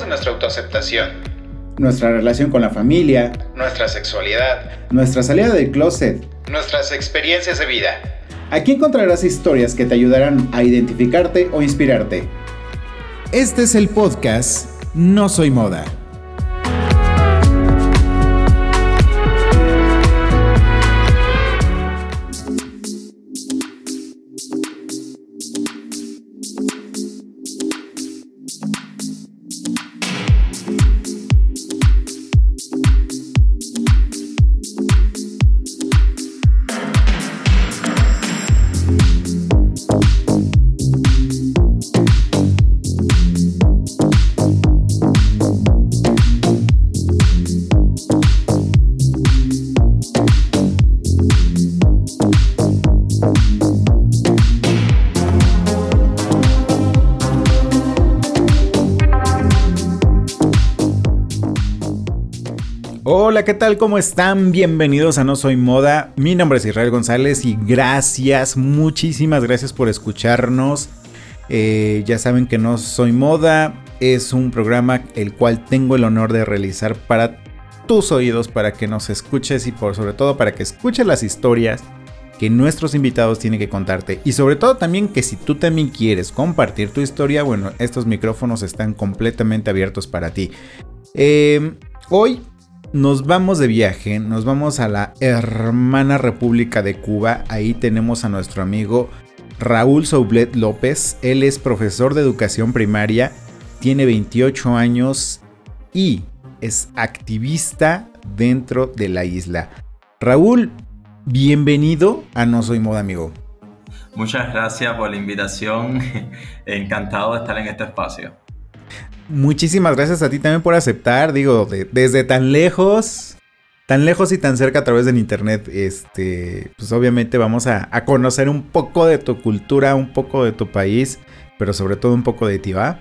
de nuestra autoaceptación, nuestra relación con la familia, nuestra sexualidad, nuestra salida del closet, nuestras experiencias de vida. Aquí encontrarás historias que te ayudarán a identificarte o inspirarte. Este es el podcast No Soy Moda. ¿Qué tal? ¿Cómo están? Bienvenidos a No Soy Moda. Mi nombre es Israel González y gracias, muchísimas gracias por escucharnos. Eh, ya saben que No Soy Moda es un programa el cual tengo el honor de realizar para tus oídos, para que nos escuches y por sobre todo para que escuches las historias que nuestros invitados tienen que contarte. Y sobre todo también que si tú también quieres compartir tu historia, bueno, estos micrófonos están completamente abiertos para ti. Eh, hoy nos vamos de viaje, nos vamos a la hermana República de Cuba. Ahí tenemos a nuestro amigo Raúl Soublet López. Él es profesor de educación primaria, tiene 28 años y es activista dentro de la isla. Raúl, bienvenido a No Soy Moda Amigo. Muchas gracias por la invitación. Encantado de estar en este espacio. Muchísimas gracias a ti también por aceptar, digo, desde tan lejos, tan lejos y tan cerca a través del internet, este, pues obviamente vamos a, conocer un poco de tu cultura, un poco de tu país, pero sobre todo un poco de ti, ¿va?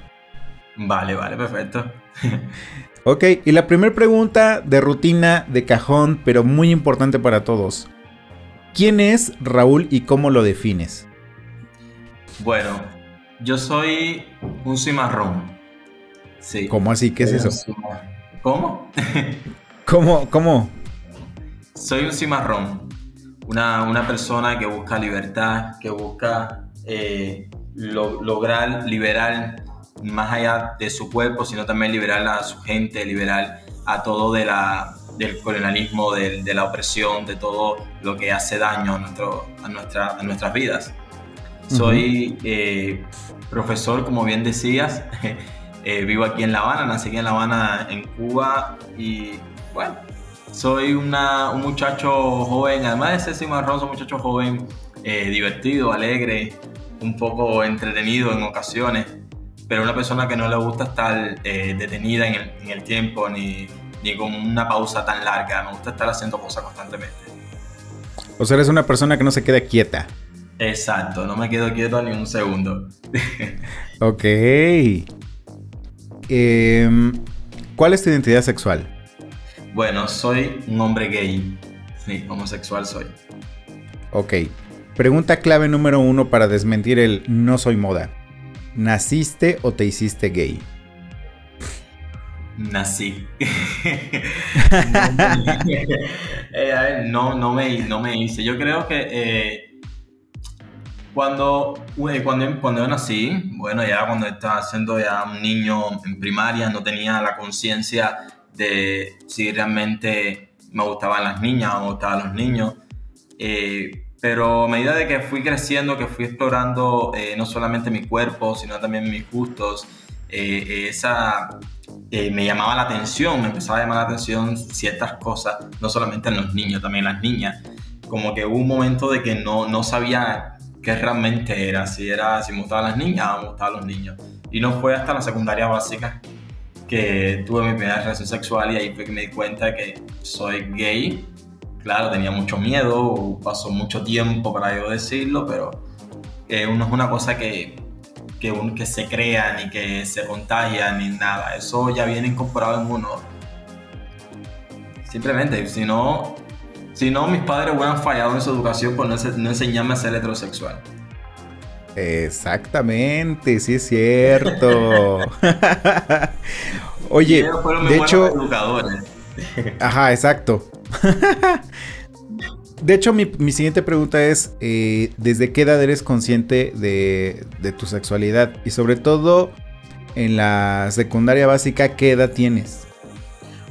Vale, vale, perfecto. ok, y la primera pregunta de rutina, de cajón, pero muy importante para todos. ¿Quién es Raúl y cómo lo defines? Bueno, yo soy un cimarrón. ¿Cómo así? ¿Qué es eso? ¿Cómo? ¿Cómo? ¿Cómo? Soy un cimarrón. Una, una persona que busca libertad, que busca eh, lograr liberar más allá de su cuerpo, sino también liberar a su gente, liberar a todo de la, del colonialismo, de, de la opresión, de todo lo que hace daño a, nuestro, a, nuestra, a nuestras vidas. Soy eh, profesor, como bien decías, Eh, vivo aquí en La Habana, nací aquí en La Habana, en Cuba, y bueno, soy un muchacho joven, además de ser cimarrón, soy un muchacho joven, eh, divertido, alegre, un poco entretenido en ocasiones, pero una persona que no le gusta estar eh, detenida en el, tiempo ni, ni con una pausa tan larga, me gusta estar haciendo cosas constantemente. O sea, eres una persona que no se queda quieta. Exacto, no me quedo quieto ni un segundo. ok. Em, ¿Cuál es tu identidad sexual? Bueno, soy un hombre gay. Sí, homosexual soy. Ok. Pregunta clave número uno para desmentir el no soy moda. ¿Naciste o te hiciste gay? Nací. Eh, no, no, me, no me hice. Yo creo que eh, cuando, cuando, cuando yo nací, bueno, ya cuando estaba siendo ya un niño en primaria, no tenía la conciencia de si realmente me gustaban las niñas o me gustaban los niños. Eh, pero a medida de que fui creciendo, que fui explorando eh, no solamente mi cuerpo, sino también mis gustos, eh, esa me llamaba la atención, me empezaba a llamar la atención ciertas cosas, no solamente en los niños, también en las niñas. Como que hubo un momento de que no, no sabía qué realmente era, si era si me gustaban las niñas o me gustaban los niños. Y no fue hasta la secundaria básica que tuve mi primera relación sexual y ahí fue que me di cuenta que soy gay. Claro, tenía mucho miedo, pasó mucho tiempo para yo decirlo, pero eh, es una cosa que, que, que se crea, ni que se contagia, ni nada. Eso ya viene incorporado en uno. Simplemente, si no, si no, mis padres hubieran fallado en su educación por no, enseñarme a ser heterosexual. Exactamente, sí es cierto. Oye, de hecho... Ajá, exacto. De hecho, mi, siguiente pregunta es, eh, ¿desde qué edad eres consciente de, de, tu sexualidad? Y sobre todo, en la secundaria básica, ¿qué edad tienes?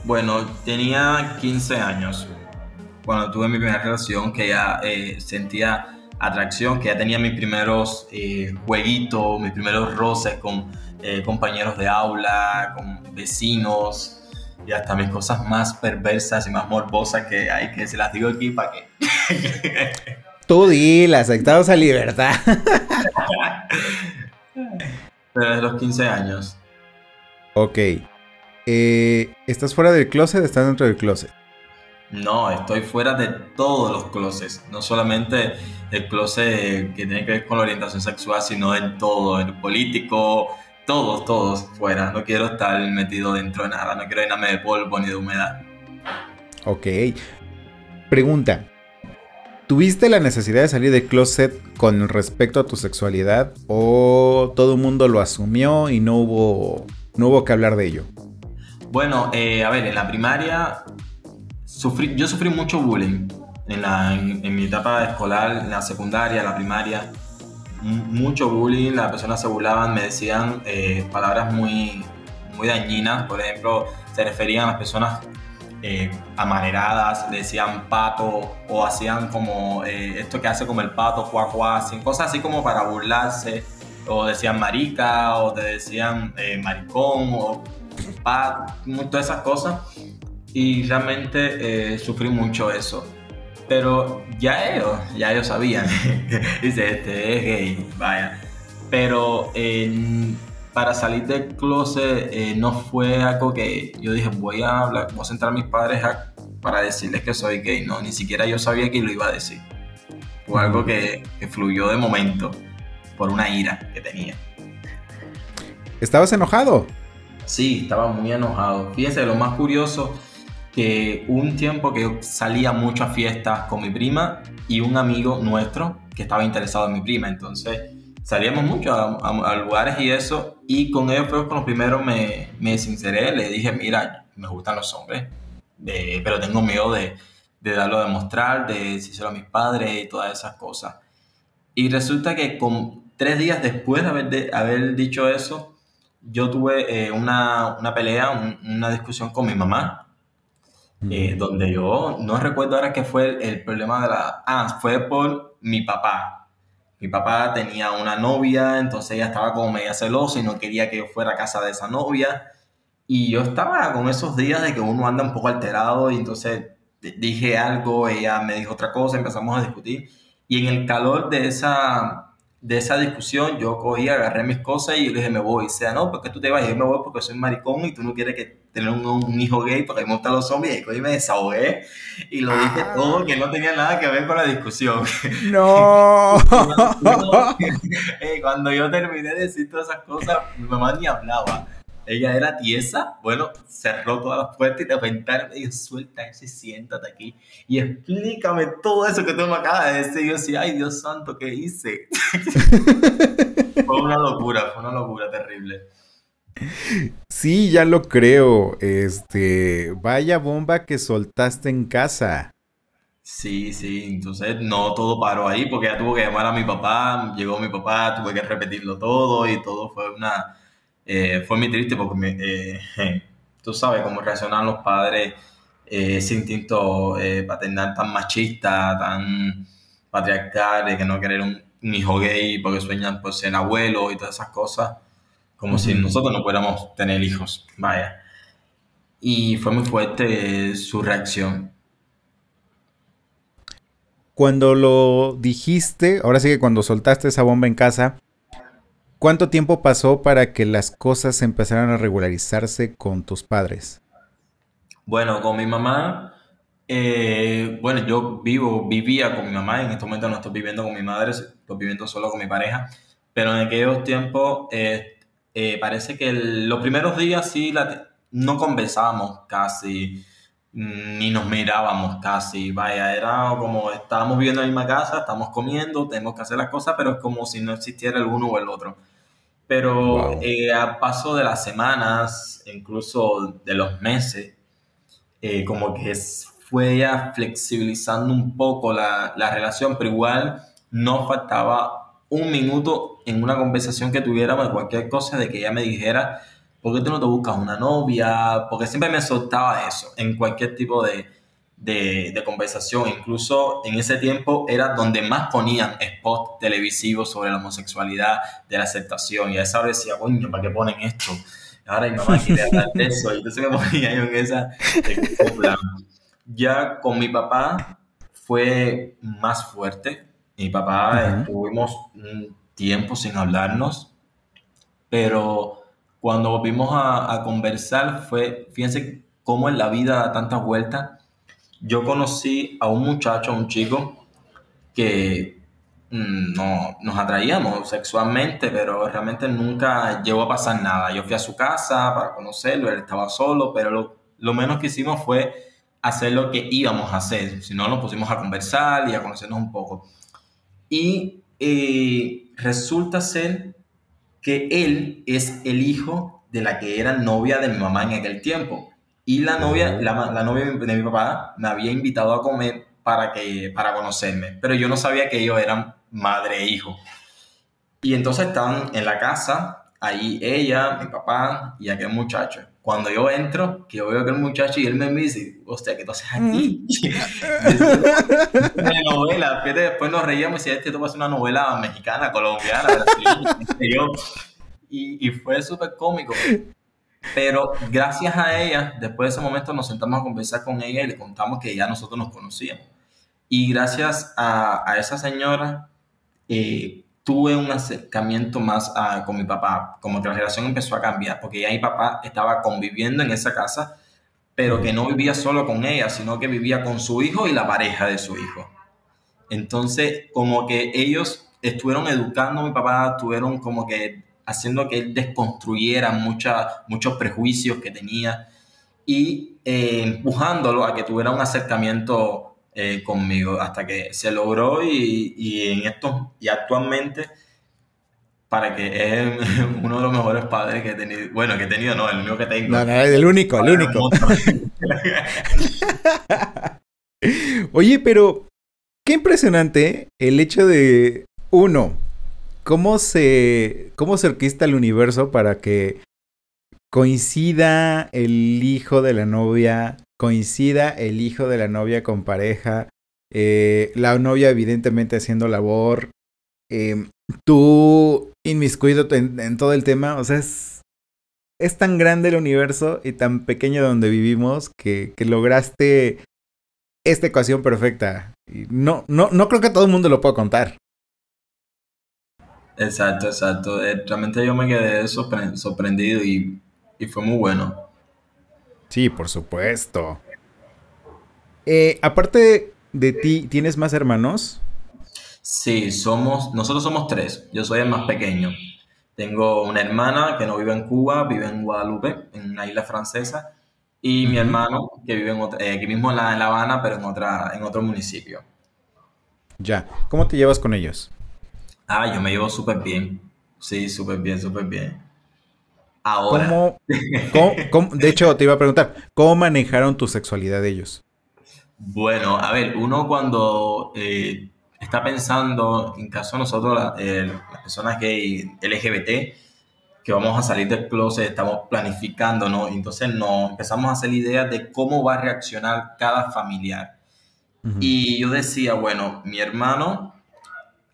Bueno, tenía 15 años cuando tuve mi primera relación, que ya eh, sentía atracción, que ya tenía mis primeros eh, jueguitos, mis primeros roces con eh, compañeros de aula, con vecinos y hasta mis cosas más perversas y más morbosas que hay que se las digo aquí para que... Tú dile, aceptados a libertad. Pero desde los 15 años. Ok. ¿Estás fuera del closet o estás dentro del closet? No, estoy fuera de todos los closets, no solamente el closet que tiene que ver con la orientación sexual, sino en todo, el político, todos, todos fuera. No quiero estar metido dentro de nada, no quiero llenarme de polvo ni de humedad. Ok. Pregunta. ¿Tuviste la necesidad de salir del closet con respecto a tu sexualidad o todo el mundo lo asumió y no hubo, no hubo que hablar de ello? Bueno, eh, a ver, en la primaria yo sufrí mucho bullying en, mi etapa escolar, en la secundaria, la primaria. mucho bullying, las personas se burlaban, me decían eh, palabras muy, muy dañinas. Por ejemplo, se referían a las personas eh, amaneradas, decían pato o hacían como eh, esto que hace como el pato, cuá, cuá, cosas así como para burlarse. O decían marica, o te decían maricón, o pat, todas esas cosas y realmente eh, sufrí mucho eso. Pero ya ellos, ya ellos sabían, dice, este es gay, vaya. Pero para salir del closet eh, no fue algo que yo dije, voy a hablar, voy a sentar a mis padres para decirles que soy gay. No, ni siquiera yo sabía que lo iba a decir. Fue algo que, que fluyó de momento por una ira que tenía. ¿Estabas enojado? Sí, estaba muy enojado. Fíjense, lo más curioso que un tiempo que salía mucho a fiestas con mi prima y un amigo nuestro que estaba interesado en mi prima. Entonces salíamos mucho a, lugares y eso. Y con él fue con los primeros me, me sinceré. Le dije, mira, me gustan los hombres, pero tengo miedo de, de darlo a demostrar, de decírselo a mis padres y todas esas cosas. Y resulta que con tres días después de haber, de, haber dicho eso, yo tuve eh, una, una, pelea, una discusión con mi mamá eh, donde yo no recuerdo ahora qué fue el, problema de la... Ah, fue por mi papá. Mi papá tenía una novia, entonces ella estaba como media celosa y no quería que yo fuera a casa de esa novia. Y yo estaba con esos días de que uno anda un poco alterado y entonces dije algo, ella me dijo otra cosa, empezamos a discutir. Y en el calor de esa, de esa discusión, yo cogí, agarré mis cosas y le dije, me voy. Y sea, no, porque tú te vas, y yo me voy porque soy maricón y tú no quieres que tener un, hijo gay porque me gustan los zombies. Y cogí, me desahogué y lo dije ah. todo, que no tenía nada que ver con la discusión. No. Cuando yo terminé de decir todas esas cosas, mi mamá ni hablaba ella era tiesa, bueno, cerró todas las puertas y de repente me dijo, suelta eso y siéntate aquí y explícame todo eso que tú me acabas de decir. Y yo decía, ay Dios santo, ¿qué hice? fue una locura, fue una locura terrible. Sí, ya lo creo. Este, vaya bomba que soltaste en casa. Sí, sí, entonces no todo paró ahí porque ya tuvo que llamar a mi papá, llegó mi papá, tuve que repetirlo todo y todo fue una eh, fue muy triste porque eh, tú sabes cómo reaccionan los padres eh, ese instinto paternal tan machista, tan patriarcal, de que no querer un, hijo gay porque sueñan por ser abuelo y todas esas cosas, como si nosotros no pudiéramos tener hijos, vaya. Y fue muy fuerte su reacción. Cuando lo dijiste, ahora sí que cuando soltaste esa bomba en casa, ¿Cuánto tiempo pasó para que las cosas empezaran a regularizarse con tus padres? Bueno, con mi mamá, eh, bueno, yo vivo, vivía con mi mamá, en este momento no estoy viviendo con mi madre, estoy viviendo solo con mi pareja, pero en aquellos tiempos eh, eh, parece que los primeros días sí no conversábamos casi, ni nos mirábamos casi, vaya, era como estábamos viviendo en la misma casa, estamos comiendo, tenemos que hacer las cosas, pero es como si no existiera el uno o el otro. Pero eh, a paso de las semanas, incluso de los meses, eh, como que fue ya flexibilizando un poco la, la relación, pero igual no faltaba un minuto en una conversación que tuviéramos de cualquier cosa, de que ella me dijera, ¿por qué tú no te buscas una novia? Porque siempre me soltaba eso en cualquier tipo de, de, conversación. Incluso en ese tiempo era donde más ponían spots televisivos sobre la homosexualidad, de la aceptación. Y a esa hora decía, coño, ¿para qué ponen esto? Ahora mi mamá quiere hablar de eso. Y entonces me ponía yo en esa. Ya con mi papá fue más fuerte. Mi papá estuvimos un tiempo sin hablarnos, pero cuando volvimos a, conversar fue, fíjense cómo en la vida da tantas vueltas. Yo conocí a un muchacho, a un chico, que mm, no, nos atraíamos sexualmente, pero realmente nunca llegó a pasar nada. Yo fui a su casa para conocerlo, él estaba solo, pero lo, menos que hicimos fue hacer lo que íbamos a hacer. Si no, nos pusimos a conversar y a conocernos un poco. Y eh, resulta ser que él es el hijo de la que era novia de mi mamá en aquel tiempo. Y la novia, la, novia de mi papá me había invitado a comer para, que, para conocerme, pero yo no sabía que ellos eran madre e hijo. Y entonces estaban en la casa, ahí ella, mi papá y aquel muchacho. Cuando yo entro, que yo veo a aquel muchacho y él me dice, hostia, ¿qué tú haces aquí? una novela, después nos reíamos y decía, este va a ser una novela mexicana, colombiana, y, y fue súper cómico. Pero gracias a ella, después de ese momento nos sentamos a conversar con ella y le contamos que ya nosotros nos conocíamos. Y gracias a, esa señora, eh, tuve un acercamiento más ah, con mi papá, como que la relación empezó a cambiar, porque ya mi papá estaba conviviendo en esa casa, pero que no vivía solo con ella, sino que vivía con su hijo y la pareja de su hijo. Entonces, como que ellos estuvieron educando a mi papá, estuvieron como que haciendo que él desconstruyera muchos prejuicios que tenía y eh, empujándolo a que tuviera un acercamiento eh, conmigo hasta que se logró y, y, en esto y actualmente para que es uno de los mejores padres que he tenido bueno que he tenido no el único que tengo. No, no, el único el único. oye pero qué impresionante el hecho de uno cómo se cómo se el universo para que coincida el hijo de la novia coincida el hijo de la novia con pareja, eh, la novia evidentemente haciendo labor, eh, tú inmiscuido en, en, todo el tema, o sea, es, es tan grande el universo y tan pequeño donde vivimos que, que lograste esta ecuación perfecta. No, no, no creo que todo el mundo lo pueda contar. Exacto, exacto. Eh, realmente yo me quedé sorprendido y, y fue muy bueno. Sí, por supuesto. Eh, aparte de ti, ¿tienes más hermanos? Sí, somos, nosotros somos tres. Yo soy el más pequeño. Tengo una hermana que no vive en Cuba, vive en Guadalupe, en una isla francesa, y mi hermano que vive en eh, aquí mismo en la, Habana, pero en otra, en otro municipio. Ya. ¿Cómo te llevas con ellos? Ah, yo me llevo súper bien. Sí, súper bien, súper bien. Ahora. ¿Cómo, de hecho, te iba a preguntar, ¿cómo manejaron tu sexualidad ellos? Bueno, a ver, uno cuando eh, está pensando, en caso de nosotros, las personas gay LGBT, que vamos a salir del closet, estamos planificando, ¿no? Entonces nos empezamos a hacer la idea de cómo va a reaccionar cada familiar. Y yo decía, bueno, mi hermano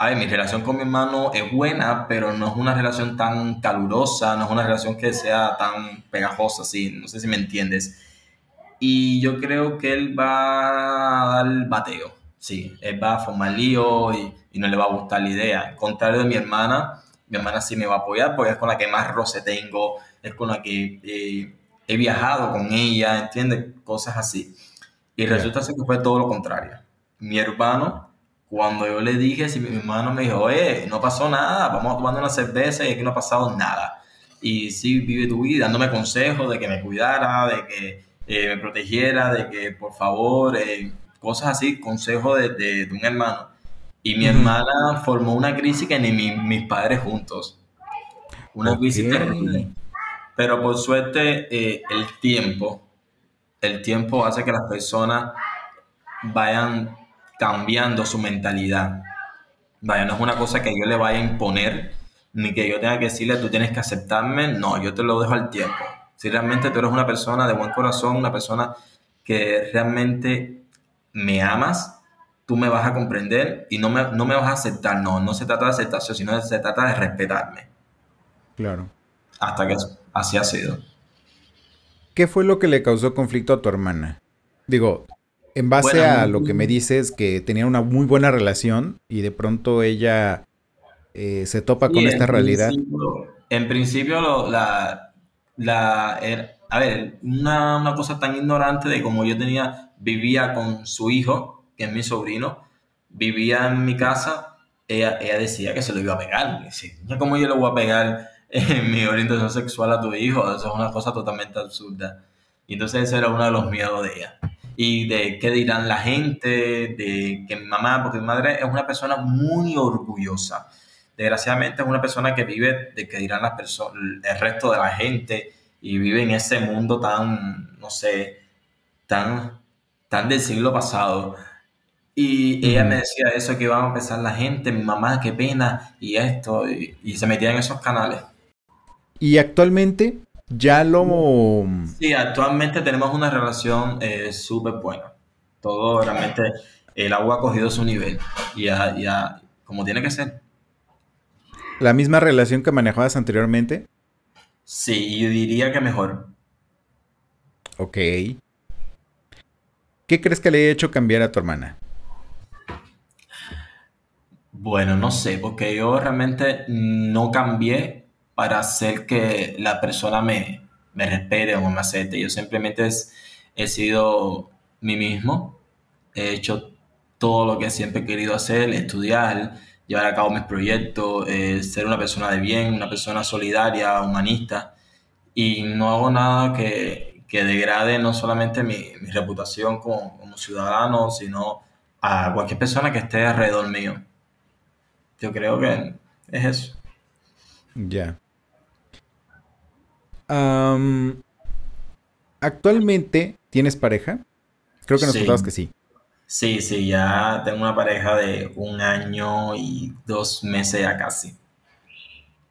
a ver, mi relación con mi hermano es buena, pero no es una relación tan calurosa, no es una relación que sea tan pegajosa, así, no sé si me entiendes. Y yo creo que él va a dar bateo, sí, él va a formar lío y, no le va a gustar la idea. Al contrario de mi hermana, mi hermana sí me va a apoyar porque es con la que más roce tengo, es con la que eh, he viajado con ella, ¿entiendes? Cosas así. Y resulta ser que fue todo lo contrario. Mi hermano cuando yo le dije, si mi hermano me dijo, oye, no pasó nada, vamos tomando una cerveza y aquí no ha pasado nada. Y sí, vive tu vida, dándome consejos de que me cuidara, de que eh, me protegiera, de que por favor, eh, cosas así, consejo de, de, de un hermano. Y mi hermana formó una crisis que ni mi, mis padres juntos. Una Ok. crisis terrible. Pero por suerte, eh, el tiempo, el tiempo hace que las personas vayan cambiando su mentalidad. Vaya, no es una cosa que yo le vaya a imponer, ni que yo tenga que decirle, tú tienes que aceptarme. No, yo te lo dejo al tiempo. Si realmente tú eres una persona de buen corazón, una persona que realmente me amas, tú me vas a comprender y no me, no me vas a aceptar. No, no se trata de aceptación, sino se trata de respetarme. Claro. Hasta que así ha sido. ¿Qué fue lo que le causó conflicto a tu hermana? Digo, en base a lo que me dices, que tenían una muy buena relación y de pronto ella eh, se topa con esta realidad. principio- en principio, lo- la, la, er- a ver, una, una cosa tan ignorante de como yo tenía, vivía con su hijo, que es mi sobrino, vivía en mi casa, ella, ella decía que se lo iba a pegar. "Niña, ¿cómo yo le voy a pegar en mi orientación sexual a tu hijo? Eso es una cosa totalmente absurda. Y entonces ese era uno de los miedos de ella. Y de qué dirán la gente, de que mi mamá, porque mi madre es una persona muy orgullosa desgraciadamente es una persona que vive de que dirán las personas, el resto de la gente y vive en ese mundo tan, no sé, tan, tan del siglo pasado. Y ella me decía eso, que iban a pensar la gente, mi mamá, qué pena, y esto, y, y se metía en esos canales. Y actualmente ya lo... Sí, actualmente tenemos una relación eh, súper buena. Todo realmente, el agua ha cogido su nivel, y ya, ya, como tiene que ser. La misma relación que manejabas anteriormente. Sí, yo diría que mejor. Ok. ¿Qué crees que le haya hecho cambiar a tu hermana? Bueno, no sé, porque yo realmente no cambié para hacer que la persona me, me respete o me acepte. Yo simplemente he sido mí mismo, he hecho todo lo que siempre he querido hacer, estudiar, llevar a cabo mis proyectos, eh, ser una persona de bien, una persona solidaria, humanista, y no hago nada que, que degrade no solamente mi, reputación como ciudadano, sino a cualquier persona que esté alrededor mío. Yo creo que es eso. Ya. ¿Actualmente tienes pareja? Creo que nos Sí. contabas que sí. Sí, sí, ya tengo una pareja de un año y dos meses ya casi.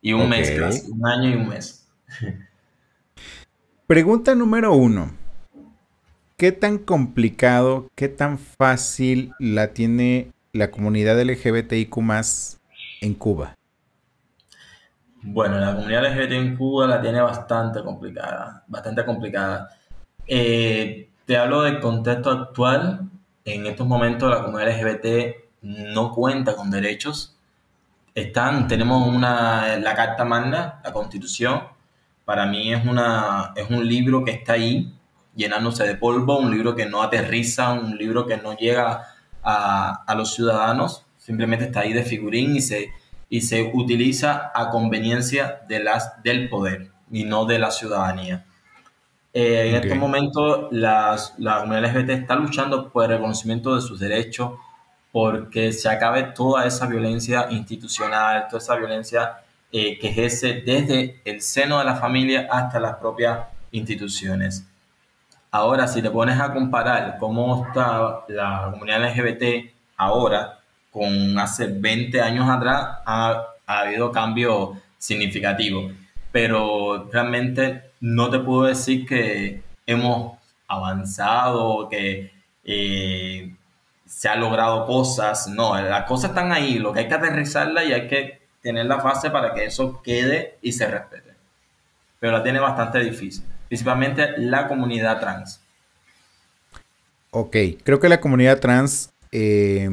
Y un mes casi, un año y un mes. Pregunta número uno. ¿Qué tan complicado, qué tan fácil la tiene la comunidad LGBTIQ en Cuba? Bueno, la comunidad LGBT en Cuba la tiene bastante complicada, bastante complicada. Eh, te hablo del contexto actual. En estos momentos la comunidad LGBT no cuenta con derechos. Están, tenemos una, la Carta Magna, la Constitución. Para mí es, una, es un libro que está ahí llenándose de polvo, un libro que no aterriza, un libro que no llega a, a los ciudadanos, simplemente está ahí de figurín y se, y se utiliza a conveniencia de las, del poder y no de la ciudadanía. Eh, en Ok. estos momentos las- la comunidad LGBT está luchando por el reconocimiento de sus derechos, porque se acabe toda esa violencia institucional, toda esa violencia eh, que ejerce desde el seno de la familia hasta las propias instituciones. Ahora, si te pones a comparar cómo está la comunidad LGBT ahora con hace 20 años atrás, ha, ha habido cambios significativos. Pero realmente no te puedo decir que hemos avanzado, que eh, se han logrado cosas. No, las cosas están ahí. Lo que hay que aterrizarla y hay que tener la fase para que eso quede y se respete. Pero la tiene bastante difícil principalmente la comunidad trans. Ok, creo que la comunidad trans, eh,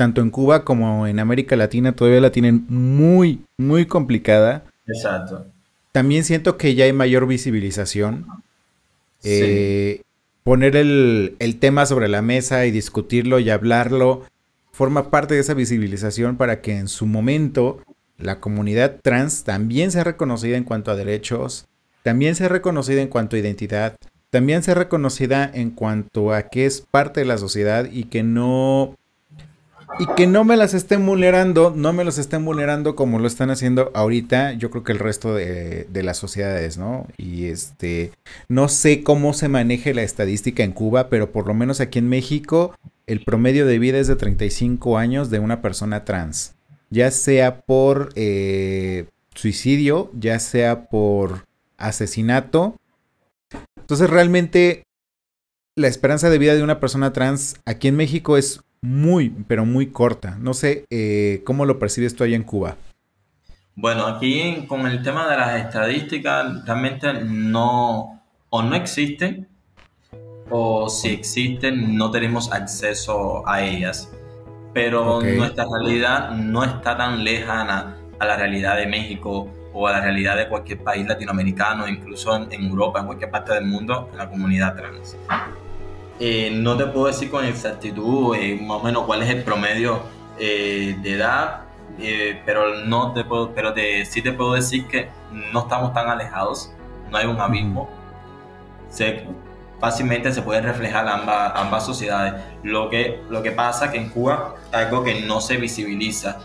tanto en Cuba como en América Latina, todavía la tienen muy, muy complicada. Exacto. También siento que ya hay mayor visibilización. Eh, Poner el, el tema sobre la mesa y discutirlo y hablarlo forma parte de esa visibilización para que en su momento la comunidad trans también sea reconocida en cuanto a derechos, también sea reconocida en cuanto a identidad también ser reconocida en cuanto a que es parte de la sociedad y que no y que no me las estén vulnerando, no me los estén vulnerando como lo están haciendo ahorita, yo creo que el resto de, las sociedades, ¿no? Y este, no sé cómo se maneje la estadística en Cuba, pero por lo menos aquí en México, el promedio de vida es de 35 años de una persona trans, ya sea por eh, suicidio, ya sea por asesinato. Entonces realmente la esperanza de vida de una persona trans aquí en México es muy, pero muy corta. No sé eh, cómo lo percibes tú allá en Cuba. Bueno, aquí con el tema de las estadísticas realmente no o no existen o si existen no tenemos acceso a ellas. Pero nuestra realidad no está tan lejana a la realidad de México o a la realidad de cualquier país latinoamericano, incluso en, en Europa, en cualquier parte del mundo, en la comunidad trans. Eh, no te puedo decir con exactitud eh, más o menos cuál es el promedio eh, de edad, pero no te puedo, pero te, sí te puedo decir que no estamos tan alejados, no hay un abismo. Se, fácilmente se pueden reflejar ambas, ambas sociedades. Lo que, lo que pasa que en Cuba algo que no se visibiliza,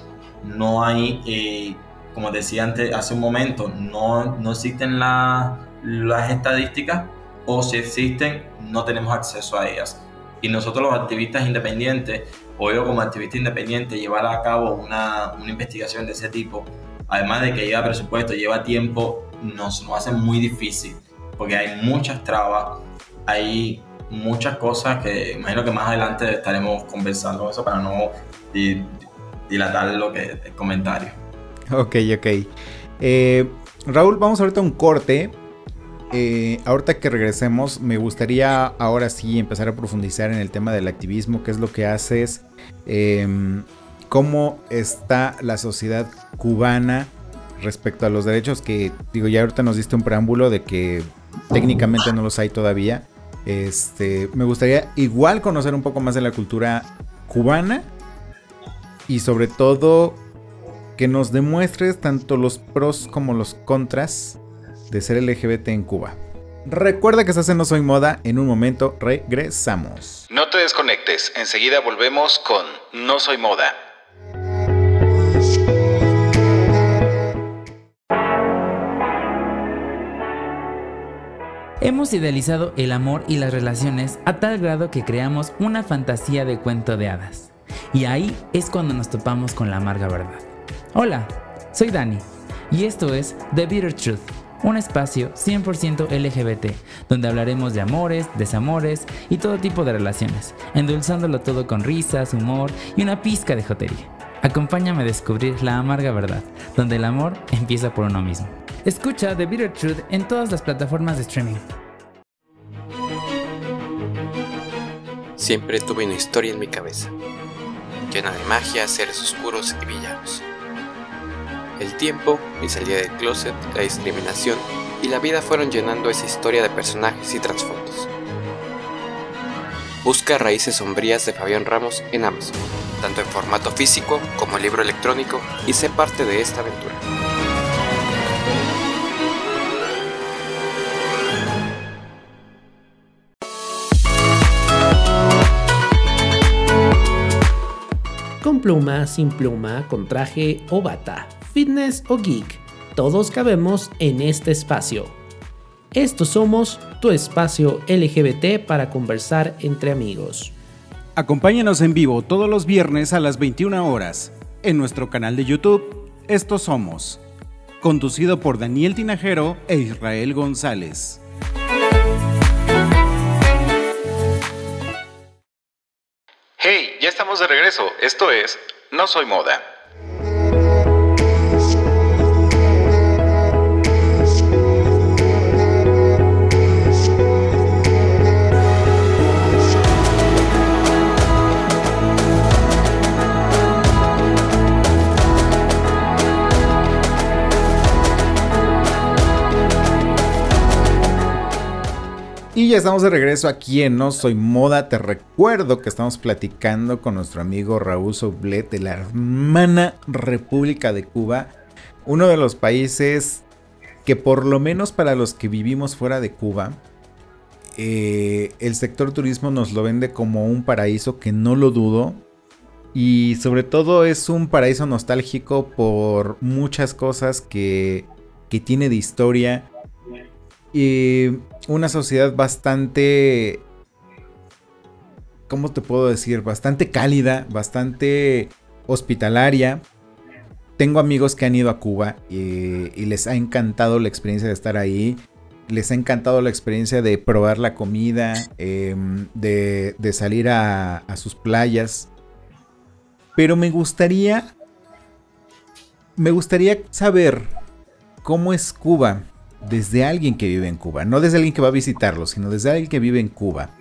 no hay, como decía antes, hace un momento, no, no existen las estadísticas o si existen, no tenemos acceso a ellas. Y nosotros los activistas independientes, o yo como activista independiente, llevar a cabo una, una investigación de ese tipo, además de que lleva presupuesto, lleva tiempo, nos, nos hace muy difícil, porque hay muchas trabas, hay muchas cosas que imagino que más adelante estaremos conversando eso para no dilatar lo que el comentario. Ok, ok. Eh, Raúl, vamos ahorita a un corte eh, ahorita que regresemos, me gustaría ahora sí empezar a profundizar en el tema del activismo, qué es lo que haces, em, cómo está la sociedad cubana respecto a los derechos que, digo, ya ahorita nos diste un preámbulo de que técnicamente no los hay todavía. Este, me gustaría igual conocer un poco más de la cultura cubana y sobre todo que nos demuestres tanto los pros como los contras de ser LGBT en Cuba. Recuerda que estás en No Soy Moda, en un momento regresamos. No te desconectes, enseguida volvemos con No Soy Moda. Hemos idealizado el amor y las relaciones a tal grado que creamos una fantasía de cuento de hadas. Y ahí es cuando nos topamos con la amarga verdad. Hola, soy Dani y esto es The Bitter Truth un espacio 100% LGBT, donde hablaremos de amores, desamores y todo tipo de relaciones, endulzándolo todo con risas, humor y una pizca de jotería. Acompáñame a descubrir la amarga verdad, donde el amor empieza por uno mismo. Escucha The Bitter Truth en todas las plataformas de streaming. Siempre tuve una historia en mi cabeza, llena de magia, seres oscuros y villanos. El tiempo, mi salida del closet, la discriminación y la vida fueron llenando esa historia de personajes y trasfondos. Busca Raíces Sombrías de Fabián Ramos en Amazon, tanto en formato físico como libro electrónico, y sé parte de esta aventura. Con pluma, sin pluma, con traje o bata fitness o geek, todos cabemos en este espacio. Estos somos tu espacio LGBT para conversar entre amigos. Acompáñanos en vivo todos los viernes a las 21 horas en nuestro canal de YouTube Estos Somos, conducido por Daniel Tinajero e Israel González. Hey, ya estamos de regreso. Esto es No Soy Moda. Y ya estamos de regreso aquí en No Soy Moda. Te recuerdo que estamos platicando con nuestro amigo Raúl Soblet de la hermana República de Cuba. Uno de los países que por lo menos para los que vivimos fuera de Cuba, eh, el sector turismo nos lo vende como un paraíso que no lo dudo. Y sobre todo es un paraíso nostálgico por muchas cosas que, que tiene de historia. Y una sociedad bastante... ¿Cómo te puedo decir? Bastante cálida, bastante hospitalaria. Tengo amigos que han ido a Cuba y, les ha encantado la experiencia de estar ahí. Les ha encantado la experiencia de probar la comida, em, de, salir a, a sus playas. Pero me gustaría. Me gustaría saber cómo es Cuba desde alguien que vive en Cuba. No desde alguien que va a visitarlo, sino desde alguien que vive en Cuba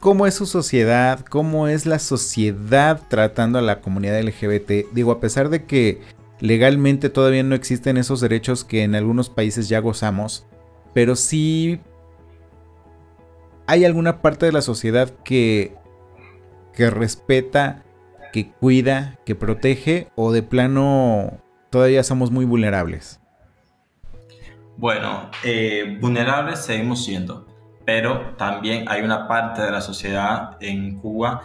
cómo es su sociedad, cómo es la sociedad tratando a la comunidad LGBT. Digo, a pesar de que legalmente todavía no existen esos derechos que en algunos países ya gozamos, pero sí hay alguna parte de la sociedad que, que respeta, que cuida, que protege o de plano todavía somos muy vulnerables. Bueno, eh, vulnerables seguimos siendo pero también hay una parte de la sociedad en Cuba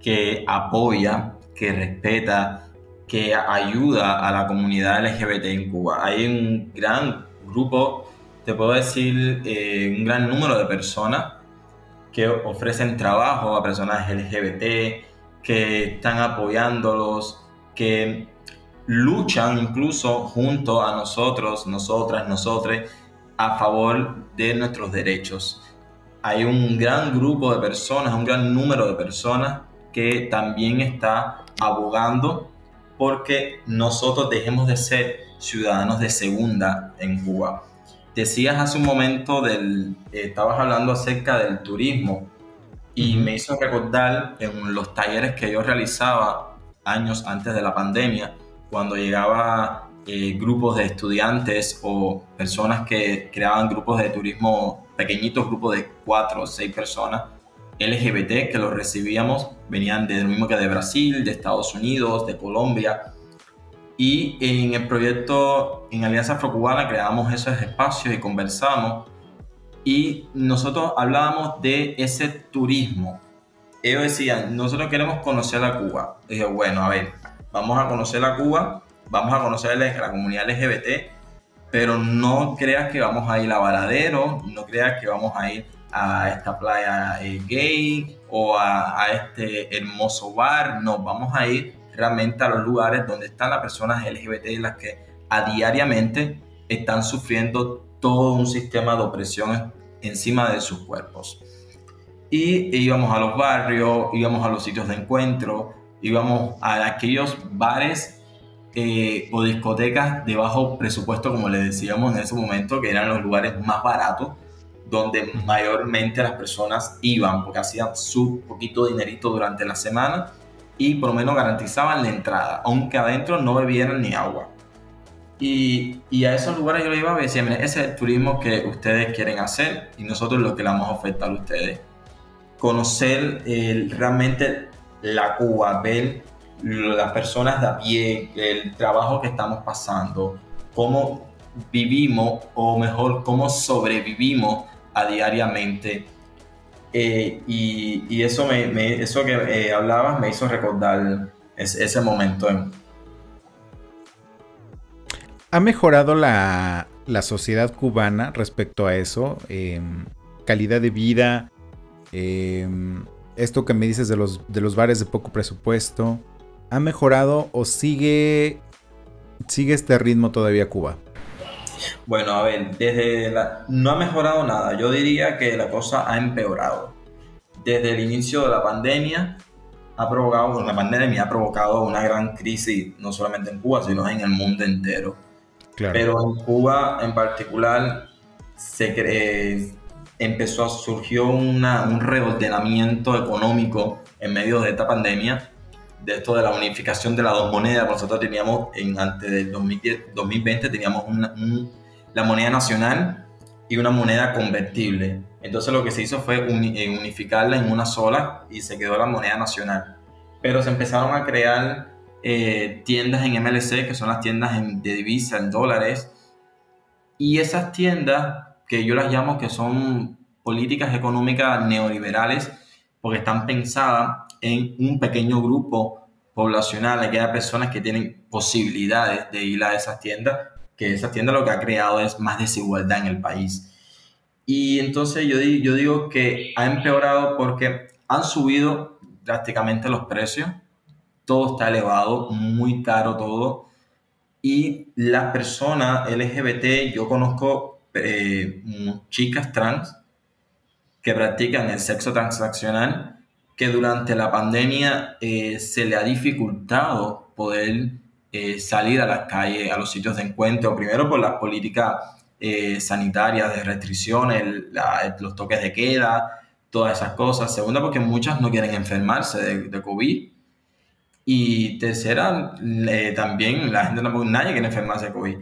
que apoya, que respeta, que ayuda a la comunidad LGBT en Cuba. Hay un gran grupo, te puedo decir, eh, un gran número de personas que ofrecen trabajo a personas LGBT, que están apoyándolos, que luchan incluso junto a nosotros, nosotras, nosotros, a favor de nuestros derechos hay un gran grupo de personas, un gran número de personas que también está abogando porque nosotros dejemos de ser ciudadanos de segunda en Cuba. Decías hace un momento del, eh, estabas hablando acerca del turismo y me hizo recordar en los talleres que yo realizaba años antes de la pandemia, cuando llegaba eh, grupos de estudiantes o personas que creaban grupos de turismo, pequeñitos grupos de cuatro o seis personas LGBT que los recibíamos, venían de lo mismo que de Brasil, de Estados Unidos, de Colombia. Y en el proyecto en Alianza Afrocubana creamos esos espacios y conversamos. Y nosotros hablábamos de ese turismo. Ellos decían, nosotros queremos conocer a Cuba. Y dije, bueno, a ver, vamos a conocer a Cuba vamos a conocer a la comunidad LGBT, pero no creas que vamos a ir a Varadero, no creas que vamos a ir a esta playa eh, gay o a, este hermoso bar, no, vamos a ir realmente a los lugares donde están las personas LGBT las que a diariamente están sufriendo todo un sistema de opresión encima de sus cuerpos. Y íbamos a los barrios, íbamos a los sitios de encuentro, íbamos a aquellos bares eh, o discotecas de bajo presupuesto, como le decíamos en ese momento, que eran los lugares más baratos, donde mayormente las personas iban, porque hacían su poquito dinerito durante la semana y por lo menos garantizaban la entrada, aunque adentro no bebieran ni agua. Y, y, a esos lugares yo le iba a decir, ese es el turismo que ustedes quieren hacer y nosotros lo que le vamos a ofertar a ustedes. Conocer realmente la Cuba, ver las personas de a pie, el trabajo que estamos pasando, cómo vivimos o mejor cómo sobrevivimos a diariamente. Eh, y, eso, me, eso que eh, hablabas me hizo recordar ese momento. ¿Ha mejorado la, sociedad cubana respecto a eso? Em, calidad de vida, em, esto que me dices de los, de los bares de poco presupuesto, ¿Ha mejorado o sigue, sigue este ritmo todavía Cuba? Bueno, a ver, desde la, no ha mejorado nada. Yo diría que la cosa ha empeorado. Desde el inicio de la pandemia ha provocado, la pandemia ha provocado una gran crisis, no solamente en Cuba, sino en el mundo entero. Pero en Cuba en particular se empezó surgió una, un reordenamiento económico en medio de esta pandemia de esto de la unificación de las dos monedas. Nosotros teníamos, en, antes del 2020, teníamos la moneda nacional y una moneda convertible. Entonces lo que se hizo fue eh, unificarla en una sola y se quedó la moneda nacional. Pero se empezaron a crear eh, tiendas en MLC, que son las tiendas de divisa en dólares. Y esas tiendas, que yo las llamo que son políticas económicas neoliberales porque están pensadas en un pequeño grupo poblacional, aquellas personas que tienen posibilidades de ir a esas tiendas, que esas tiendas lo que ha creado es más desigualdad en el país. Y entonces yo, yo digo que ha empeorado porque han subido drásticamente los precios, todo está elevado, muy caro todo, y las personas LGBT, yo conozco eh, chicas trans que practican el sexo transaccional, que durante la pandemia eh, se le ha dificultado poder eh, salir a las calles, a los sitios de encuentro, primero por las políticas sanitarias de restricciones, los toques de queda, todas esas cosas. Segundo, porque muchas no quieren enfermarse de, de COVID y tercera, también la gente no, nadie quiere enfermarse de COVID.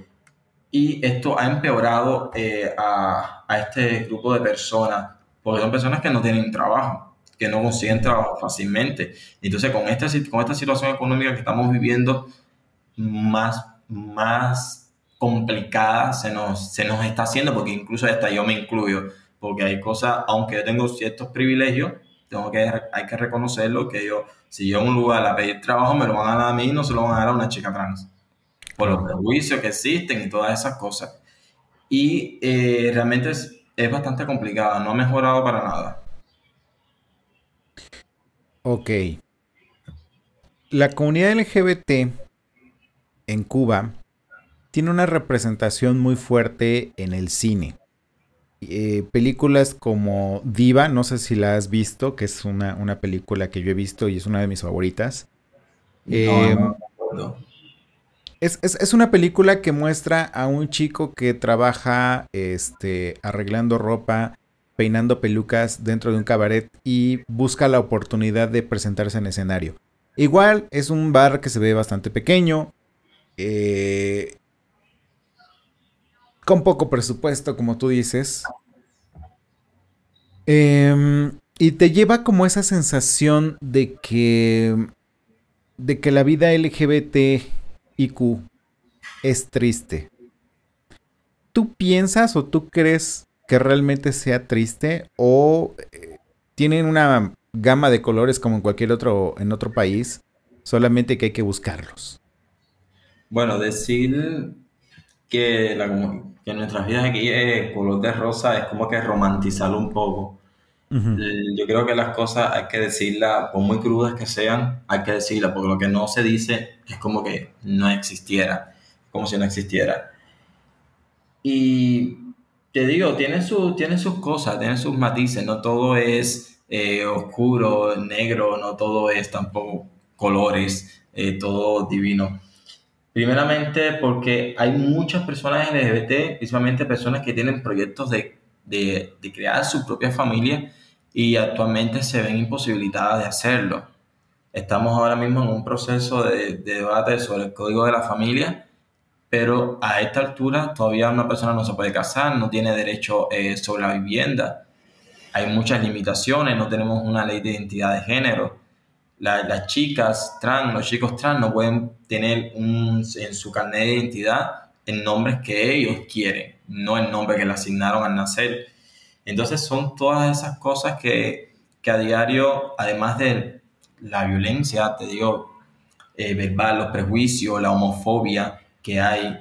Y esto ha empeorado eh, a, a, este grupo de personas, porque son personas que no tienen trabajo, que no consiguen trabajo fácilmente. Entonces, con esta, con esta situación económica que estamos viviendo, más, más complicada se nos, se nos está haciendo, porque incluso hasta yo me incluyo, porque hay cosas, aunque yo tengo ciertos privilegios, tengo que, hay que reconocerlo, que yo si yo en un lugar a pedir trabajo, me lo van a dar a mí, no se lo van a dar a una chica trans. Por los prejuicios que existen y todas esas cosas. Y eh, realmente es, es bastante complicado, no ha mejorado para nada. Ok. La comunidad LGBT en Cuba tiene una representación muy fuerte en el cine. Eh, películas como Diva, no sé si la has visto, que es una, película que yo he visto y es una de mis favoritas. Eh, es, una película que muestra a un chico que trabaja este, arreglando ropa, peinando pelucas dentro de un cabaret y busca la oportunidad de presentarse en escenario. Igual es un bar que se ve bastante pequeño, eh, con poco presupuesto, como tú dices. Em, y te lleva como esa sensación de que. de que la vida LGBTIQ es triste. ¿Tú piensas o tú crees que realmente sea triste? ¿O eh, tienen una gama de colores como en cualquier otro, en otro país? Solamente que hay que buscarlos. Bueno, decir que, la, que nuestras vidas aquí es color de rosa es como que romantizarlo un poco. Yo creo que las cosas hay que decirlas, por muy crudas que sean, hay que decirlas, porque lo que no se dice es como que no existiera, como si no existiera. Y te digo, tiene, su, tiene sus cosas, tiene sus matices, no todo es eh, oscuro, negro, no todo es tampoco colores, eh, todo divino. Primeramente porque hay muchas personas LGBT, principalmente personas que tienen proyectos de, de, crear su propia familia y actualmente se ven imposibilitadas de hacerlo. Estamos ahora mismo en un proceso de, de debate sobre el código de la familia, pero a esta altura todavía una persona no se puede casar, no tiene derecho eh, sobre la vivienda. Hay muchas limitaciones, no tenemos una ley de identidad de género las chicas trans, los chicos trans no pueden tener un, en su carnet de identidad el nombre que ellos quieren, no el nombre que le asignaron al nacer. Entonces son todas esas cosas que, que a diario, además de la violencia, te digo, eh, verbal, los prejuicios, la homofobia que hay,